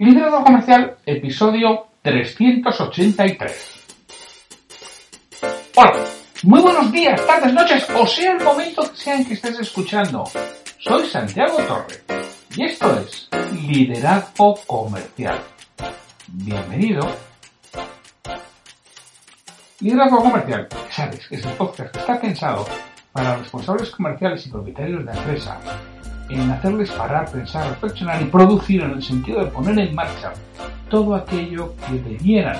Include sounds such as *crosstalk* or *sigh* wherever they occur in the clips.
Liderazgo Comercial, episodio 383. Hola, muy buenos días, tardes, noches, o sea el momento que sea en que estés escuchando. Soy Santiago Torre y esto es Liderazgo Comercial. Bienvenido. Liderazgo Comercial, sabes, es el podcast que está pensado para responsables comerciales y propietarios de empresa en hacerles parar, pensar, reflexionar y producir en el sentido de poner en marcha todo aquello que debieran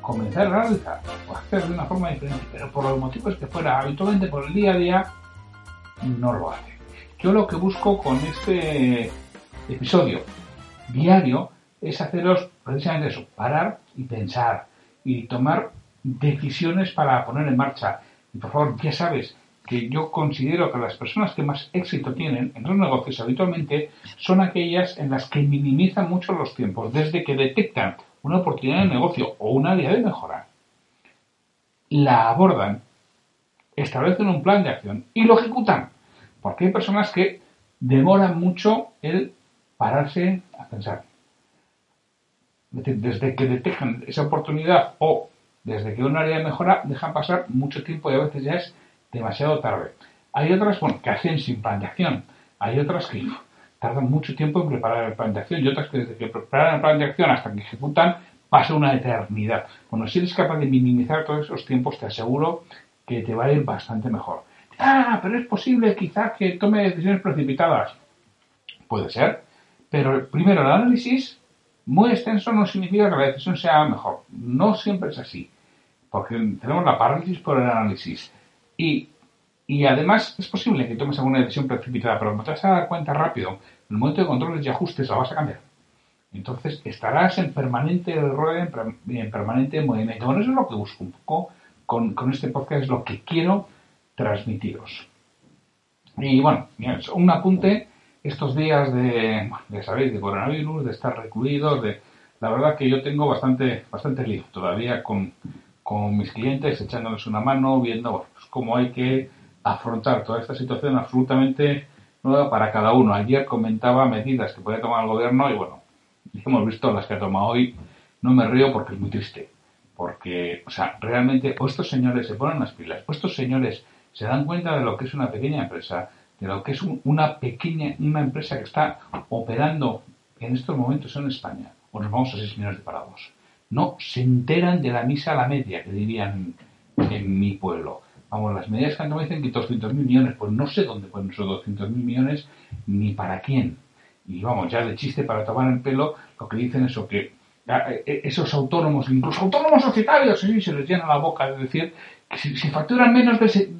comenzar a realizar o hacer de una forma diferente, pero por los motivos que fuera habitualmente por el día a día, no lo hace. Yo lo que busco con este episodio diario es haceros precisamente eso, parar y pensar y tomar decisiones para poner en marcha. Y por favor, ya sabes, que yo considero que las personas que más éxito tienen en los negocios habitualmente son aquellas en las que minimizan mucho los tiempos, desde que detectan una oportunidad de negocio o una área de mejora, la abordan, establecen un plan de acción y lo ejecutan. Porque hay personas que demoran mucho el pararse a pensar. Desde que detectan esa oportunidad o desde que una área de mejora dejan pasar mucho tiempo y a veces ya es demasiado tarde. Hay otras que hacen sin plan de acción. Hay otras que tardan mucho tiempo en preparar el plan de acción y otras que desde que preparan el plan de acción hasta que ejecutan pasa una eternidad. Bueno, si eres capaz de minimizar todos esos tiempos, te aseguro que te va a ir bastante mejor. Ah, pero es posible quizás que tome decisiones precipitadas. Puede ser, pero primero el análisis muy extenso no significa que la decisión sea mejor. No siempre es así, porque tenemos la parálisis por el análisis. Y, y además es posible que tomes alguna decisión precipitada, pero como te vas a dar cuenta rápido, en el momento de controles y ajustes la vas a cambiar. Entonces estarás en permanente rueda, en permanente movimiento. Bueno, eso es lo que busco un poco con, con este podcast, es lo que quiero transmitiros. Y bueno, un apunte estos días de, de sabéis, de coronavirus, de estar recluidos, de la verdad que yo tengo bastante, bastante lío todavía con, con mis clientes, echándoles una mano, viendo pues, cómo hay que afrontar toda esta situación absolutamente nueva para cada uno. Ayer comentaba medidas que puede tomar el gobierno y bueno, hemos visto las que ha tomado hoy. No me río porque es muy triste. Porque, o sea, realmente o estos señores se ponen las pilas, o estos señores se dan cuenta de lo que es una pequeña empresa, de lo que es una pequeña, una empresa que está operando en estos momentos en España, o nos vamos a 6 millones de parados no se enteran de la misa a la media, que dirían en mi pueblo. Vamos, las medidas que me dicen que 200.000 millones, pues no sé dónde ponen esos 200.000 millones ni para quién. Y vamos, ya de chiste para tomar el pelo, lo que dicen es que e, e, esos autónomos, incluso autónomos societarios, sí, se les llena la boca de decir que si, facturan menos de... si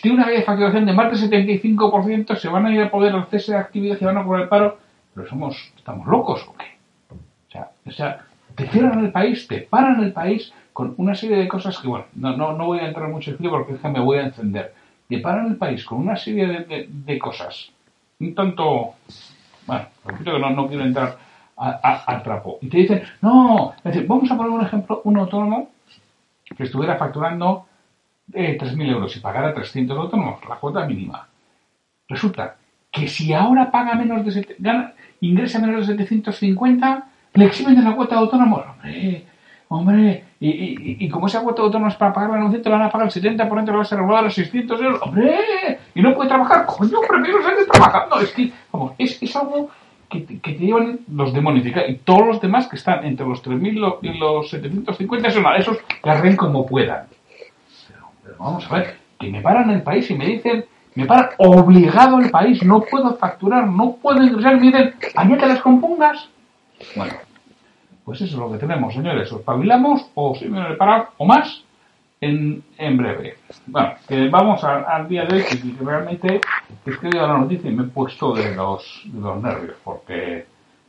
tiene una facturación de más del 75%, se van a ir a poder al cese de actividad y van a por el paro. Pero somos, ¿estamos locos o qué? O sea, o sea te cierran el país, te paran el país con una serie de cosas que, bueno, no, no, no voy a entrar mucho en porque es que me voy a encender. Te paran el país con una serie de, de, cosas, un tanto, bueno, repito que no, no quiero entrar al trapo. Y te dicen, no, decir, vamos a poner un ejemplo, un autónomo que estuviera facturando eh, 3.000 euros y pagara 300 autónomos, la cuota mínima. Resulta que si ahora paga menos de, gana, ingresa menos de 750, le eximen de la cuota de autónomo. Hombre, hombre, y, y, y, como esa cuota de autónomo es para pagar la 900, le van a pagar el 70%, le va a a los 600 euros. Hombre, y no puede trabajar. Coño, prefiero seguir trabajando. Es que, vamos, es, es algo que, que, te llevan los demonios. Y todos los demás que están entre los 3.000 y los 750 son a esos arren como puedan. Vamos a ver, que me paran el país y me dicen me paran obligado el país, no puedo facturar, no puedo ingresar, me dicen, añade las compongas. Bueno, pues eso es lo que tenemos, señores. O espabilamos o si me parar o más en, en breve. Bueno, que vamos al día de hoy, que, realmente he escrito la noticia y me he puesto de los, de los nervios, porque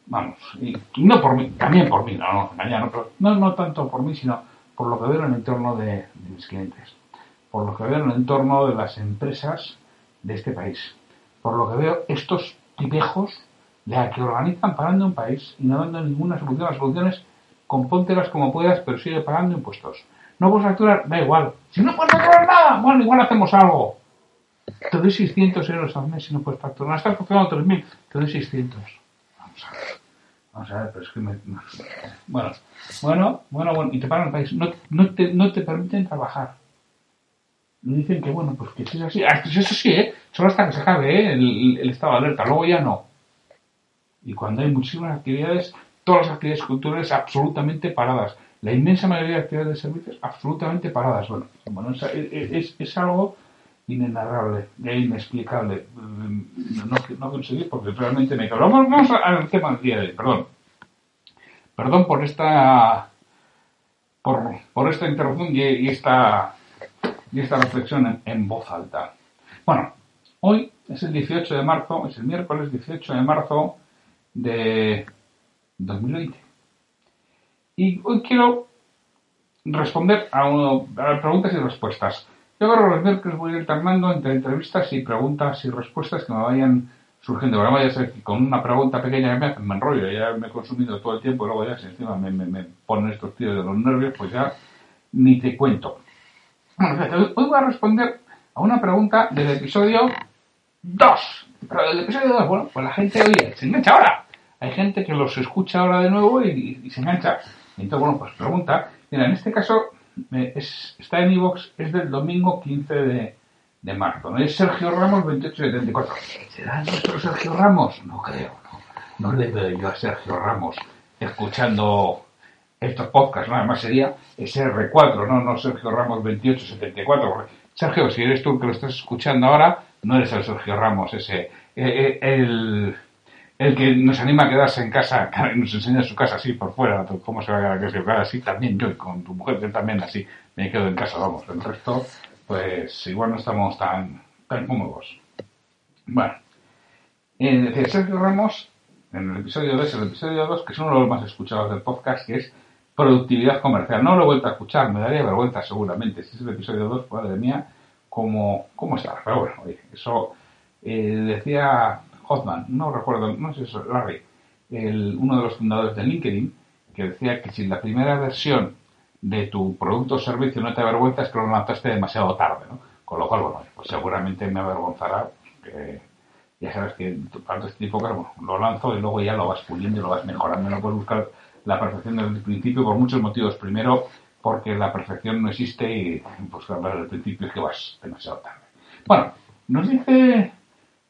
vamos, y, no por mí, también por mí, no, no, mañana, pero no, no tanto por mí, sino por lo que veo en el entorno de, de mis clientes, por lo que veo en el entorno de las empresas de este país, por lo que veo estos tipejos de que organizan pagando un país y no dando ninguna solución. Las soluciones, compóntelas como puedas, pero sigue pagando impuestos. No puedes facturar, da igual. Si no puedes facturar nada, bueno, igual hacemos algo. Te doy 600 euros al mes si no puedes facturar. Estás facturando 3.000, te doy 600. Vamos a ver. Vamos a ver, pero es que me... Bueno, bueno, bueno, bueno. Y te pagan el país. No, no, te, no te permiten trabajar. Me dicen que, bueno, pues que si es así. Ah, eso sí, ¿eh? Solo hasta que se acabe ¿eh? el, el estado de alerta. Luego ya no. Y cuando hay muchísimas actividades, todas las actividades culturales absolutamente paradas. La inmensa mayoría de actividades de servicios absolutamente paradas. Bueno, bueno es, es, algo inenarrable e inexplicable. No, no, no conseguí porque realmente me cago. Vamos, al tema del día de hoy, perdón. Perdón por esta por, por esta interrupción y, esta y esta reflexión en voz alta. Bueno, hoy es el 18 de marzo, es el miércoles 18 de marzo de 2020. Y hoy quiero responder a, uno, a preguntas y respuestas. Yo creo que los miércoles voy alternando entre entrevistas y preguntas y respuestas que me vayan surgiendo. Ahora vaya a ser que con una pregunta pequeña me, me enrollo, ya me he consumido todo el tiempo y luego ya si encima me, me, me ponen estos tíos de los nervios, pues ya ni te cuento. Bueno, fíjate, hoy voy a responder a una pregunta del episodio 2. Pero del episodio 2, bueno, pues la gente, oye, se engancha ahora hay gente que los escucha ahora de nuevo y, se engancha. Entonces, bueno, pues pregunta. Mira, en este caso es, está en iVox, es del domingo 15 de, de marzo. ¿no? Es Sergio Ramos 2874. ¿Será nuestro Sergio Ramos? No creo, no. No le veo yo a Sergio Ramos escuchando estos podcasts, nada más sería SR4, no, no Sergio Ramos 2874. Sergio, si eres tú el que lo estás escuchando ahora, no eres el Sergio Ramos, ese, eh, eh, el, el que nos anima a quedarse en casa, *laughs* nos enseña su casa así por fuera, cómo se va a quedar así, también yo y con tu mujer que también así me quedo en casa, vamos, el resto, pues igual no estamos tan, tan cómodos. Bueno, en el Sergio Ramos, en el episodio 2, el episodio 2, que es uno de los más escuchados del podcast, que es productividad comercial. No lo he vuelto a escuchar, me daría vergüenza seguramente. Si es el episodio 2, madre mía, ¿cómo, cómo está? Pero bueno, oye, eso eh, decía Hoffman, no recuerdo, no sé si es Larry, el, uno de los fundadores de LinkedIn, que decía que si la primera versión de tu producto o servicio no te avergüenza es que lo lanzaste demasiado tarde, ¿no? Con lo cual, bueno, pues seguramente me avergonzará, que ya sabes que para este tipo, lo lanzo y luego ya lo vas puliendo y lo vas mejorando, no puedes buscar la perfección desde el principio por muchos motivos. Primero, porque la perfección no existe y pues hablar del principio es que vas demasiado tarde. Bueno, nos dice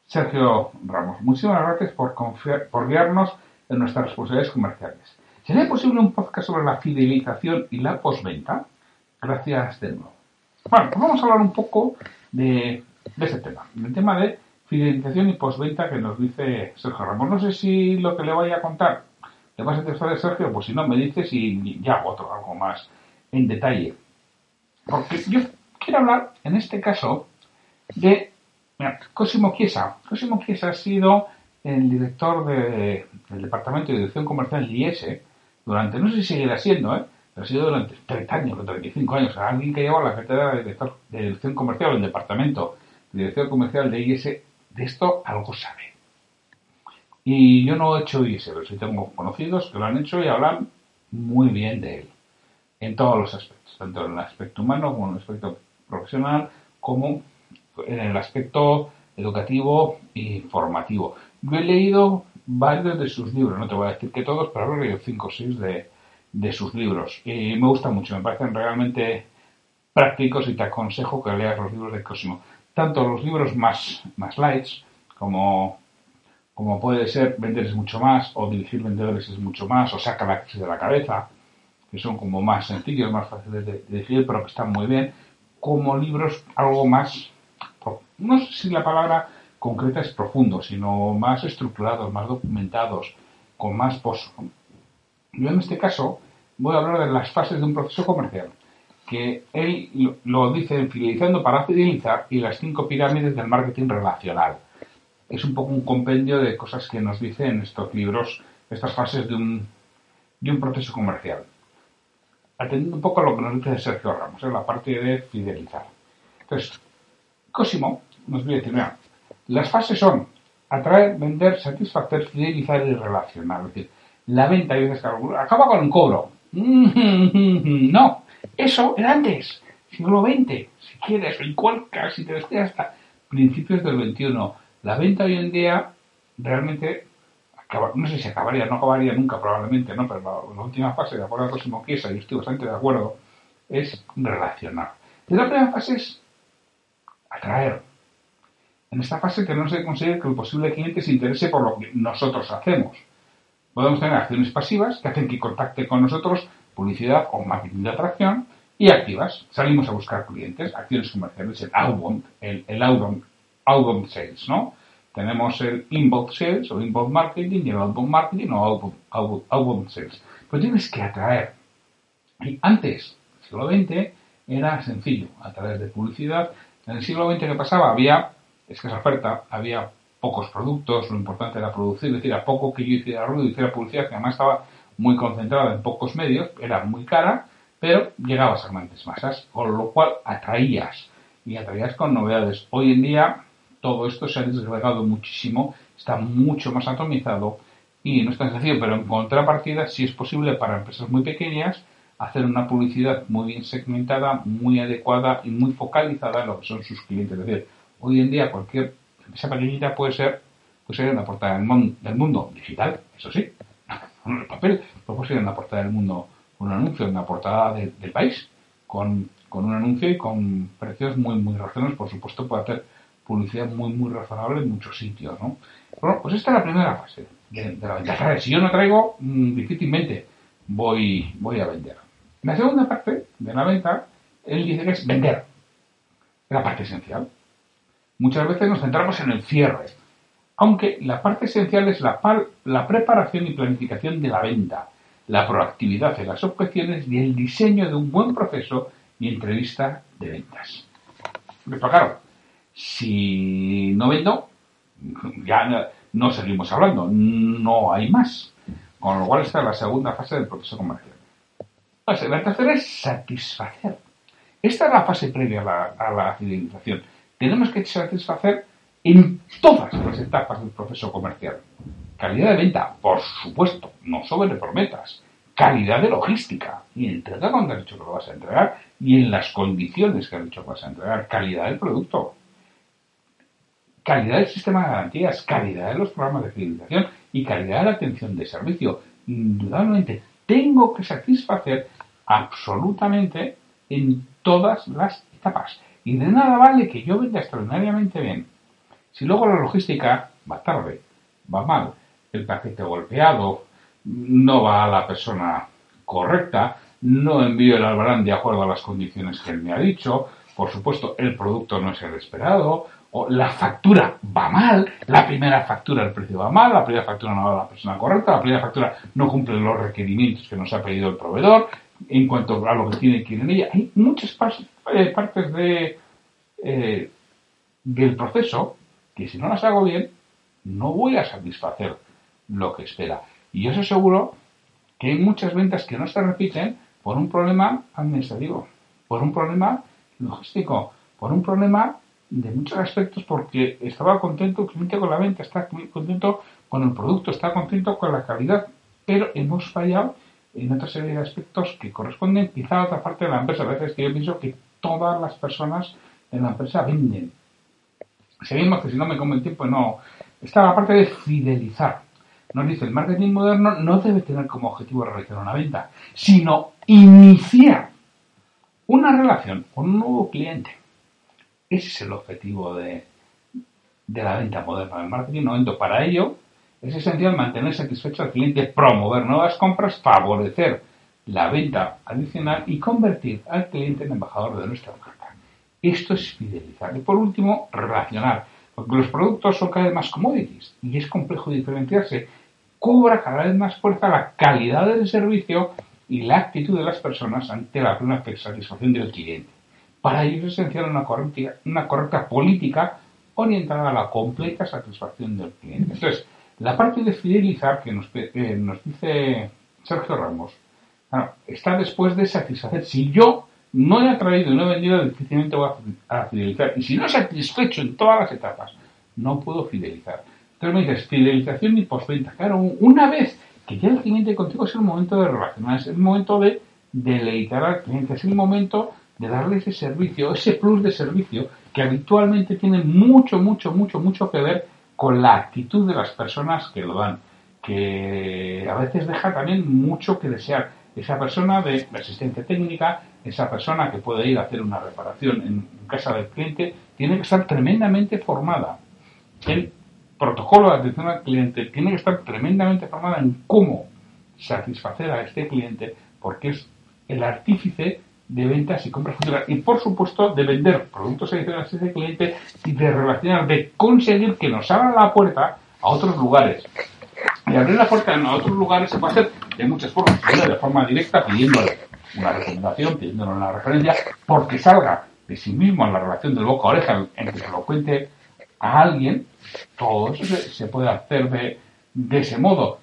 Sergio Ramos, muchísimas gracias por, confiar, por guiarnos en nuestras responsabilidades comerciales. ¿Sería posible un podcast sobre la fidelización y la postventa? Gracias de nuevo. Bueno, pues vamos a hablar un poco de, de ese tema, del tema de fidelización y postventa que nos dice Sergio Ramos. No sé si lo que le vaya a contar le vas a interesar a Sergio, pues si no me dices y ya otro, algo más en detalle. Porque yo quiero hablar, en este caso, de Mira, Cosimo Chiesa. Cosimo Chiesa ha sido el director de, del Departamento de Dirección Comercial de IES durante, no sé si seguirá siendo, ¿eh? ha sido durante 30 años, 35 años. Alguien que lleva la cartera de director de Dirección Comercial del Departamento de Dirección Comercial de IES, de esto algo sabe. Y yo no he hecho IES, pero sí tengo conocidos que lo han hecho y hablan muy bien de él. En todos los aspectos, tanto en el aspecto humano como en el aspecto profesional, como en el aspecto educativo y formativo. Yo he leído varios de sus libros, no te voy a decir que todos, pero he leído cinco o seis de, de sus libros. Y me gusta mucho, me parecen realmente prácticos y te aconsejo que leas los libros de Cosimo. Tanto los libros más, más lights, como, como puede ser Vender es mucho más, o Dirigir Vendedores es mucho más, o Saca la crisis de la cabeza, que son como más sencillos, más fáciles de dirigir, pero que están muy bien, como libros algo más no sé si la palabra concreta es profundo, sino más estructurados, más documentados, con más pozo. Yo en este caso voy a hablar de las fases de un proceso comercial, que él lo dice fidelizando para fidelizar y las cinco pirámides del marketing relacional. Es un poco un compendio de cosas que nos dicen estos libros estas fases de un, de un proceso comercial. Atendiendo un poco a lo que nos dice Sergio Ramos, en la parte de fidelizar. Entonces, Cosimo nos viene a decir, mira, las fases son atraer, vender, satisfacer, fidelizar y relacionar. Es decir, la venta y acaba con un cobro. *laughs* No, eso era antes, siglo XX, si quieres, o igual casi te decía hasta principios del XXI. La venta hoy en día realmente no sé si acabaría, no acabaría nunca probablemente, ¿no? Pero la, última fase, de acuerdo al próximo Kiesa, y estoy bastante de acuerdo, es relacionar. Y la primera fase es atraer. En esta fase tenemos que conseguir que el posible cliente se interese por lo que nosotros hacemos. Podemos tener acciones pasivas que hacen que contacte con nosotros, publicidad o marketing de atracción, y activas. Salimos a buscar clientes, acciones comerciales, el outbound, el, el outbound, outbound sales, ¿no? Tenemos el inbound sales o inbound marketing y el outbound marketing o outbound, sales. Pues tienes que atraer. Y antes, el siglo XX, era sencillo, a través de publicidad. En el siglo XX, ¿qué pasaba? Había escasa oferta, había pocos productos, lo importante era producir, es decir, a poco que yo hiciera ruido, hiciera publicidad, que además estaba muy concentrada en pocos medios, era muy cara, pero llegabas a grandes masas, con lo cual atraías y atraías con novedades. Hoy en día todo esto se ha desgregado muchísimo, está mucho más atomizado y no es tan sencillo, pero en contrapartida sí es posible para empresas muy pequeñas hacer una publicidad muy bien segmentada, muy adecuada y muy focalizada en lo que son sus clientes. Es decir, hoy en día cualquier empresa pequeñita puede ser, puede ser una portada del, mundo digital, eso sí, *laughs* no el papel, pero puede ser una portada del mundo, un anuncio, una portada del país, con, con, un anuncio y con precios muy, muy razonables, por supuesto, puede hacer publicidad muy, muy razonable en muchos sitios, ¿no? Bueno, pues esta es la primera fase de, la venta. Si yo no traigo, mm, difícilmente voy, voy a vender. La segunda parte de la venta, él dice que es vender. La parte esencial. Muchas veces nos centramos en el cierre, aunque la parte esencial es la, preparación y planificación de la venta, la proactividad en las objeciones y el diseño de un buen proceso y entrevista de ventas. Pero claro, si no vendo, *laughs* ya no seguimos hablando, no hay más. Con lo cual esta es la segunda fase del proceso comercial. La tercera es satisfacer. Esta es la fase previa a la, fidelización. Tenemos que satisfacer en todas las etapas del proceso comercial. Calidad de venta, por supuesto, no sobre prometas. Calidad de logística y entrega cuando has dicho que lo vas a entregar y en las condiciones que has dicho que vas a entregar. Calidad del producto calidad del sistema de garantías, calidad de los programas de fidelización y calidad de la atención de servicio. Indudablemente, tengo que satisfacer absolutamente en todas las etapas. Y de nada vale que yo venda extraordinariamente bien. Si luego la logística va tarde, va mal, el paquete golpeado, no va a la persona correcta, no envío el albarán de acuerdo a las condiciones que él me ha dicho, por supuesto el producto no es el esperado, la factura va mal, la primera factura el precio va mal, la primera factura no va a la persona correcta, la primera factura no cumple los requerimientos que nos ha pedido el proveedor en cuanto a lo que tiene que ir en ella. Hay muchas eh, partes de, eh, del proceso que si no las hago bien, no voy a satisfacer lo que espera. Y yo os aseguro que hay muchas ventas que no se repiten por un problema administrativo, por un problema logístico, por un problema de muchos aspectos porque estaba contento cliente con la venta, está contento con el producto, está contento con la calidad, pero hemos fallado en otra serie de aspectos que corresponden quizá a otra parte de la empresa. A veces que yo pienso que todas las personas en la empresa venden. Seguimos que si no me come el tiempo, no. Está la parte de fidelizar. Nos dice, el marketing moderno no debe tener como objetivo realizar una venta, sino iniciar una relación con un nuevo cliente ese es el objetivo de, la venta moderna del marketing. No para ello es esencial mantener satisfecho al cliente, promover nuevas compras, favorecer la venta adicional y convertir al cliente en embajador de nuestra marca. Esto es fidelizar. Y por último, relacionar. Porque los productos son cada vez más commodities y es complejo diferenciarse. Cobra cada vez más fuerza la calidad del servicio y la actitud de las personas ante la plena satisfacción del cliente. Para ello es esencial una correcta, una correcta política orientada a la completa satisfacción del cliente. Entonces, La parte de fidelizar que nos, nos dice Sergio Ramos está después de satisfacer. Si yo no he atraído y no he vendido, difícilmente voy a fidelizar. Y si no he satisfecho en todas las etapas, no puedo fidelizar. Entonces me dices, fidelización y postventa. Claro, una vez que ya el cliente contigo es el momento de relacionar, es el momento de deleitar al cliente, es el momento de darle ese servicio, ese plus de servicio que habitualmente tiene mucho, mucho, mucho, mucho que ver con la actitud de las personas que lo dan, que a veces deja también mucho que desear. Esa persona de asistencia técnica, esa persona que puede ir a hacer una reparación en casa del cliente, tiene que estar tremendamente formada el protocolo de atención al cliente, tiene que estar tremendamente formada en cómo satisfacer a este cliente, porque es el artífice de ventas y compras futuras. Y por supuesto, de vender productos adicionales a ese cliente y de relacionar, de conseguir que nos abra la puerta a otros lugares. Y abrir la puerta a otros lugares se puede hacer de muchas formas. de forma directa, pidiéndole una recomendación, pidiéndole una referencia, porque salga de sí mismo en la relación del boca a oreja, en que se lo cuente a alguien, todo eso se, puede hacer de, de ese modo.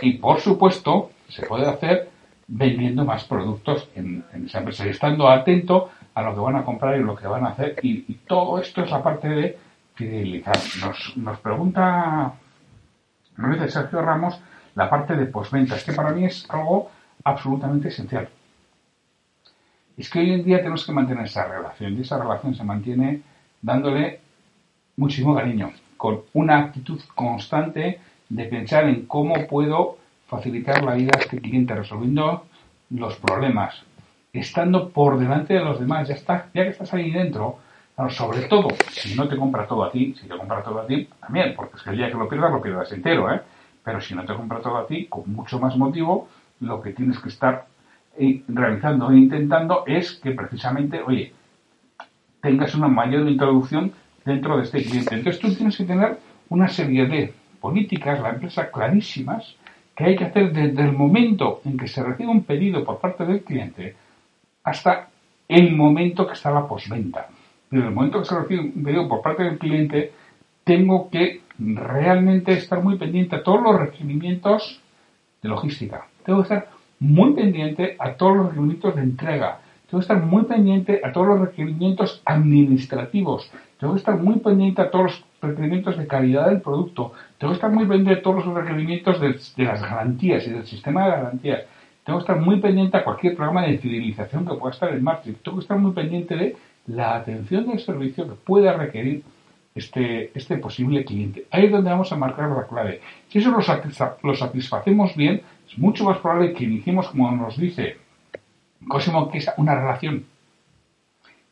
Y por supuesto, se puede hacer vendiendo más productos en, esa empresa y estando atento a lo que van a comprar y lo que van a hacer. Y, todo esto es la parte de fidelizar. Nos, nos pregunta, nos dice Sergio Ramos, la parte de postventa. Es que para mí es algo absolutamente esencial. Es que hoy en día tenemos que mantener esa relación y esa relación se mantiene dándole muchísimo cariño, con una actitud constante de pensar en cómo puedo facilitar la vida a este cliente, resolviendo los problemas, estando por delante de los demás, ya está, ya que estás ahí dentro, sobre todo, si no te compra todo a ti, si te compra todo a ti, también, porque es que el día que lo pierdas, lo pierdas entero, ¿eh? Pero si no te compra todo a ti, con mucho más motivo, lo que tienes que estar eh, realizando e intentando es que precisamente, oye, tengas una mayor introducción dentro de este cliente. Entonces tú tienes que tener una serie de políticas, la empresa clarísimas, que hay que hacer desde el momento en que se recibe un pedido por parte del cliente hasta el momento que está la postventa. Desde el momento que se recibe un pedido por parte del cliente, tengo que realmente estar muy pendiente a todos los requerimientos de logística. Tengo que estar muy pendiente a todos los requerimientos de entrega. Tengo que estar muy pendiente a todos los requerimientos administrativos. Tengo que estar muy pendiente a todos los requerimientos de calidad del producto. Tengo que estar muy pendiente de todos los requerimientos de, las garantías y del sistema de garantías. Tengo que estar muy pendiente a cualquier programa de fidelización que pueda estar en marcha. Tengo que estar muy pendiente de la atención del servicio que pueda requerir este, este posible cliente. Ahí es donde vamos a marcar la clave. Si eso lo, satisfacemos bien, es mucho más probable que iniciemos, como nos dice Cosimo, que es una relación,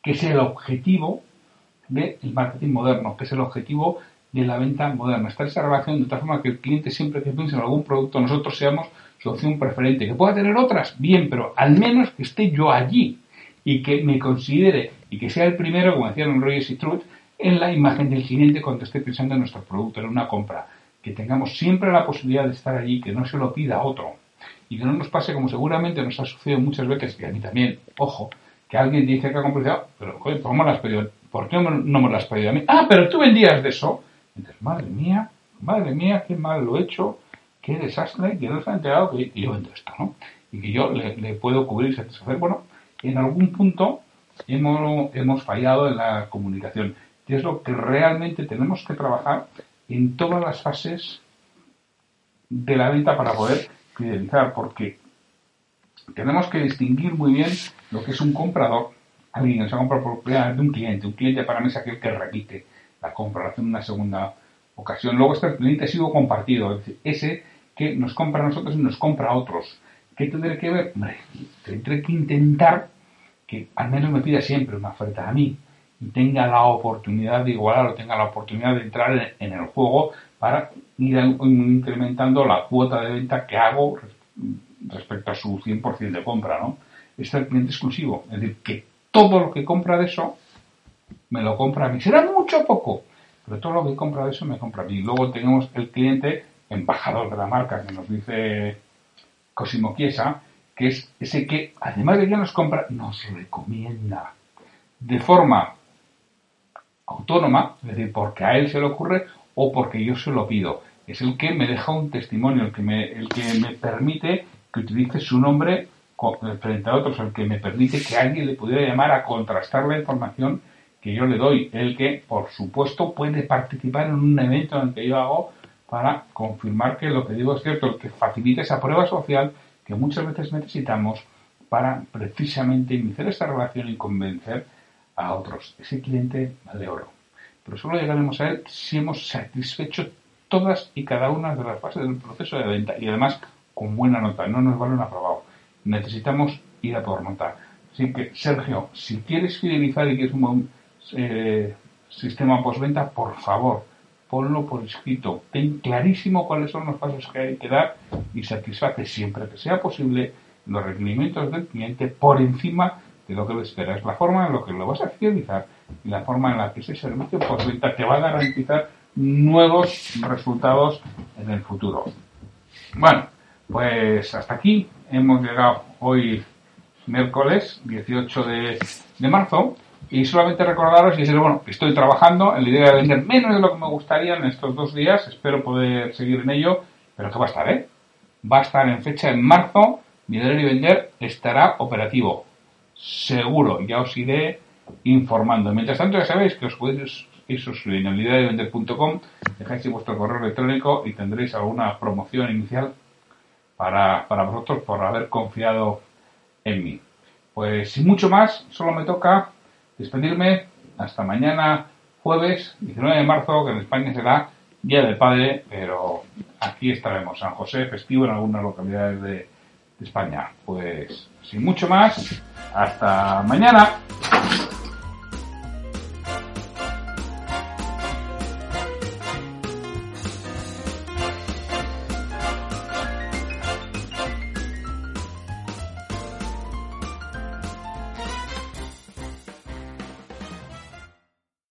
que es el objetivo del marketing moderno, que es el objetivo de la venta moderna. Está esa relación de tal forma que el cliente siempre que piense en algún producto, nosotros seamos su opción preferente. Que pueda tener otras, bien, pero al menos que esté yo allí y que me considere y que sea el primero, como decían Reyes y Truth, en la imagen del cliente cuando esté pensando en nuestro producto, en una compra. Que tengamos siempre la posibilidad de estar allí, que no se lo pida otro y que no nos pase como seguramente nos ha sucedido muchas veces, y a mí también, ojo, que alguien dice que ha comprado, pero ¿por, me pedido? ¿por qué no me lo has pedido a mí? Ah, pero tú vendías de eso. Entonces, madre mía, madre mía, qué mal lo he hecho, qué desastre, que no se ha enterado que, yo vendo esto, ¿no? Y que yo le, puedo cubrir y satisfacer. Bueno, en algún punto hemos, hemos fallado en la comunicación. Y es lo que realmente tenemos que trabajar en todas las fases de la venta para poder fidelizar, porque tenemos que distinguir muy bien lo que es un comprador, alguien que se compra por primera de un cliente. Un cliente para mí es aquel que repite la compra, hace una segunda ocasión. Luego está el cliente sido compartido, es decir, ese que nos compra a nosotros y nos compra a otros. ¿Qué tendré que ver? tendré que intentar que al menos me pida siempre una oferta a mí y tenga la oportunidad de igualar o tenga la oportunidad de entrar en el juego para ir incrementando la cuota de venta que hago respecto a su 100% de compra, ¿no? Este es el cliente exclusivo, es decir, que todo lo que compra de eso me lo compra a mí. Será mucho o poco, pero todo lo que compra de eso me compra a mí. Luego tenemos el cliente embajador de la marca que nos dice Cosimo Chiesa, que es ese que, además de que nos compra, nos recomienda de forma autónoma, es decir, porque a él se le ocurre o porque yo se lo pido. Es el que me deja un testimonio, el que me, el que me permite que utilice su nombre frente a otros, el que me permite que alguien le pudiera llamar a contrastar la información que yo le doy, el que, por supuesto, puede participar en un evento en el que yo hago para confirmar que lo que digo es cierto, el que facilita esa prueba social que muchas veces necesitamos para precisamente iniciar esta relación y convencer a otros. Ese cliente vale oro. Pero solo llegaremos a él si hemos satisfecho todas y cada una de las fases del proceso de venta y además con buena nota, no nos vale un aprobado. Necesitamos ir a por nota. Así que, Sergio, si quieres fidelizar y quieres un buen eh, sistema postventa, por favor, ponlo por escrito. Ten clarísimo cuáles son los pasos que hay que dar y satisface siempre que sea posible los requerimientos del cliente por encima de lo que le espera. Es la forma en la que lo vas a fidelizar y la forma en la que ese servicio postventa te va a garantizar nuevos resultados en el futuro. Bueno, pues hasta aquí hemos llegado hoy miércoles 18 de, de marzo y solamente recordaros y decir, bueno, estoy trabajando en la idea de vender menos de lo que me gustaría en estos dos días, espero poder seguir en ello, pero que va a estar, ¿eh? Va a estar en fecha en marzo, mi y vender estará operativo, seguro, ya os iré informando. Mientras tanto, ya sabéis que os podéis ir suscribiendo en liderevender.com, dejáis vuestro correo electrónico y tendréis alguna promoción inicial para, para vosotros por haber confiado en mí. Pues sin mucho más, solo me toca despedirme hasta mañana, jueves 19 de marzo, que en España será Día del Padre, pero aquí estaremos, San José, festivo en algunas localidades de España. Pues sin mucho más, hasta mañana.